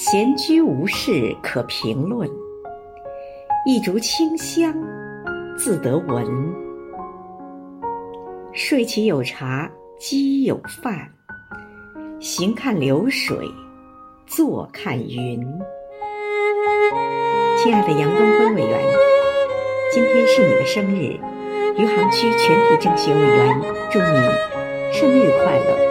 闲居无事可评论，一竹清香自得闻。睡起有茶，饥有饭；行看流水，坐看云。亲爱的杨东辉委员，今天是你的生日，余杭区全体政协委员，祝你生日快乐。